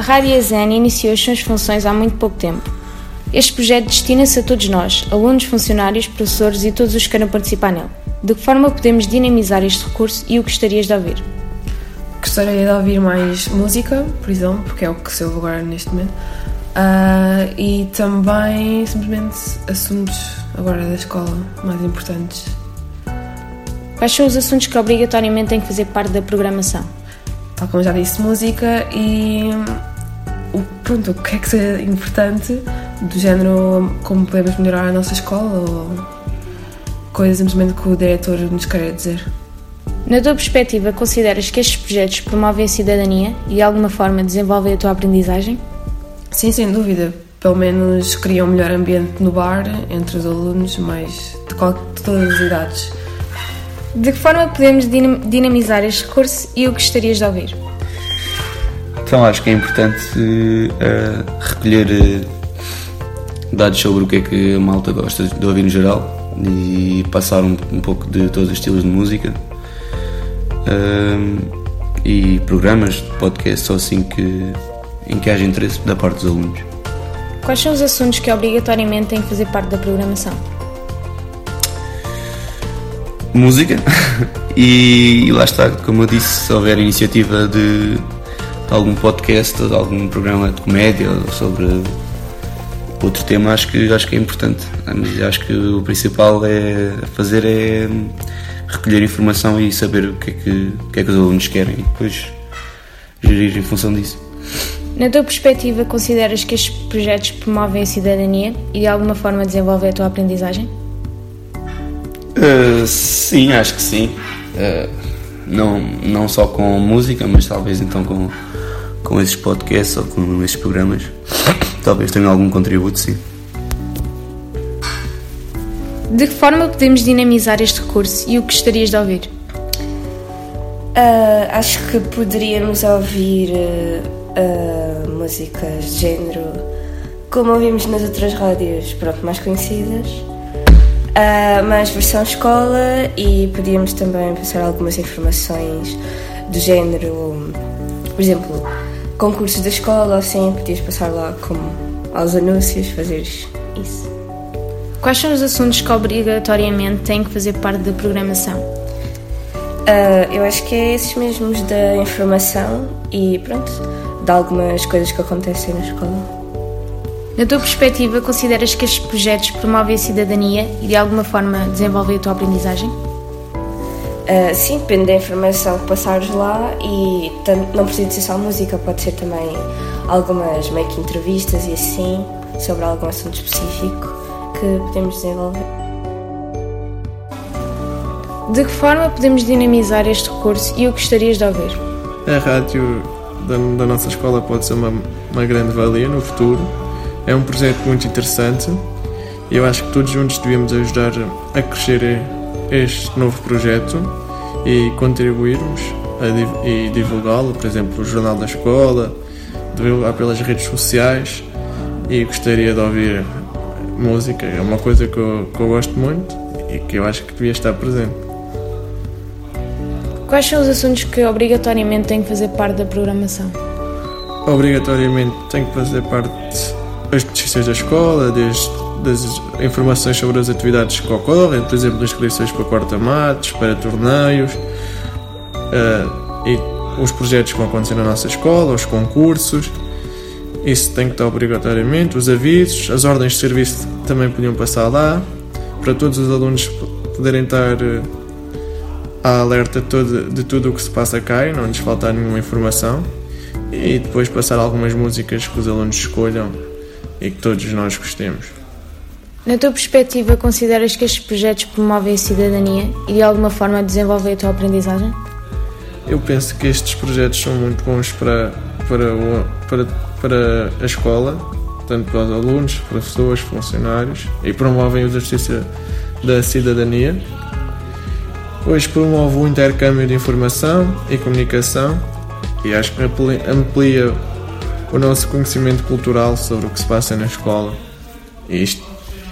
A Rádio EZN iniciou as suas funções há muito pouco tempo. Este projeto destina-se a todos nós, alunos, funcionários, professores e todos os que queiram participar nele. De que forma podemos dinamizar este recurso e o que gostarias de ouvir? Gostaria de ouvir mais música, por exemplo, porque é o que se ouve agora neste momento. Uh, e também, simplesmente, assuntos agora da escola mais importantes. Quais são os assuntos que obrigatoriamente têm que fazer parte da programação? Tal como já disse, música e o, pronto, o que é que é importante do género como podemos melhorar a nossa escola ou coisas simplesmente que o diretor nos quer dizer. Na tua perspectiva, consideras que estes projetos promovem a cidadania e de alguma forma desenvolvem a tua aprendizagem? Sim, sem dúvida. Pelo menos criam um melhor ambiente no bar, entre os alunos, mas de, qual, de todas as idades. De que forma podemos dinamizar este curso e o que gostarias de ouvir? Então acho que é importante uh, recolher uh, dados sobre o que é que a malta gosta de ouvir no geral e passar um, um pouco de todos os estilos de música uh, e programas de podcast só assim que em que haja interesse da parte dos alunos. Quais são os assuntos que obrigatoriamente têm que fazer parte da programação? Música e, e lá está, como eu disse, se houver iniciativa de algum podcast, de algum programa de comédia sobre outro tema, acho que, acho que é importante. Mas acho que o principal é fazer é recolher informação e saber o que é que, o que, é que os alunos querem e depois gerir em função disso. Na tua perspectiva, consideras que estes projetos promovem a cidadania e de alguma forma desenvolvem a tua aprendizagem? Uh, sim, acho que sim. Uh, não, não só com música, mas talvez então com com esses podcasts ou com esses programas, talvez tenham algum contributo, sim. De que forma podemos dinamizar este recurso e o que gostarias de ouvir? Uh, acho que poderíamos ouvir uh, uh, músicas de género como ouvimos nas outras rádios pronto, mais conhecidas, mais versão escola e podíamos também passar algumas informações do género, por exemplo, concursos da escola, assim, podias passar lá como aos anúncios, fazer isso. Quais são os assuntos que obrigatoriamente têm que fazer parte da programação? Uh, eu acho que é esses mesmos da informação e pronto, de algumas coisas que acontecem na escola. Na tua perspectiva, consideras que estes projetos promovem a cidadania e de alguma forma desenvolvem a tua aprendizagem? Uh, sim, depende da informação que passares lá e tanto, não precisa ser só música, pode ser também algumas meio que entrevistas e assim sobre algum assunto específico que podemos desenvolver. De que forma podemos dinamizar este recurso e o que gostarias de ouvir? A rádio da, da nossa escola pode ser uma, uma grande valia no futuro. É um projeto muito interessante e eu acho que todos juntos devíamos ajudar a crescer este novo projeto e contribuirmos a, e divulgá-lo, por exemplo, o Jornal da Escola, divulgar pelas redes sociais e gostaria de ouvir música, é uma coisa que eu, que eu gosto muito e que eu acho que devia estar presente. Quais são os assuntos que obrigatoriamente têm que fazer parte da programação? Obrigatoriamente tem que fazer parte das notícias da escola, desde das informações sobre as atividades que ocorrem, por exemplo, inscrições para quarta-matos, para torneios uh, e os projetos que vão acontecer na nossa escola, os concursos. Isso tem que estar obrigatoriamente. Os avisos, as ordens de serviço também podiam passar lá, para todos os alunos poderem estar uh, à alerta de, de tudo o que se passa cá e não lhes faltar nenhuma informação. E depois passar algumas músicas que os alunos escolham e que todos nós gostemos. Na tua perspectiva, consideras que estes projetos promovem a cidadania e de alguma forma desenvolvem a tua aprendizagem? Eu penso que estes projetos são muito bons para, para, para, para a escola, tanto para os alunos, professores, funcionários, e promovem o exercício da cidadania. Pois promove o intercâmbio de informação e comunicação e acho que amplia o nosso conhecimento cultural sobre o que se passa na escola. E isto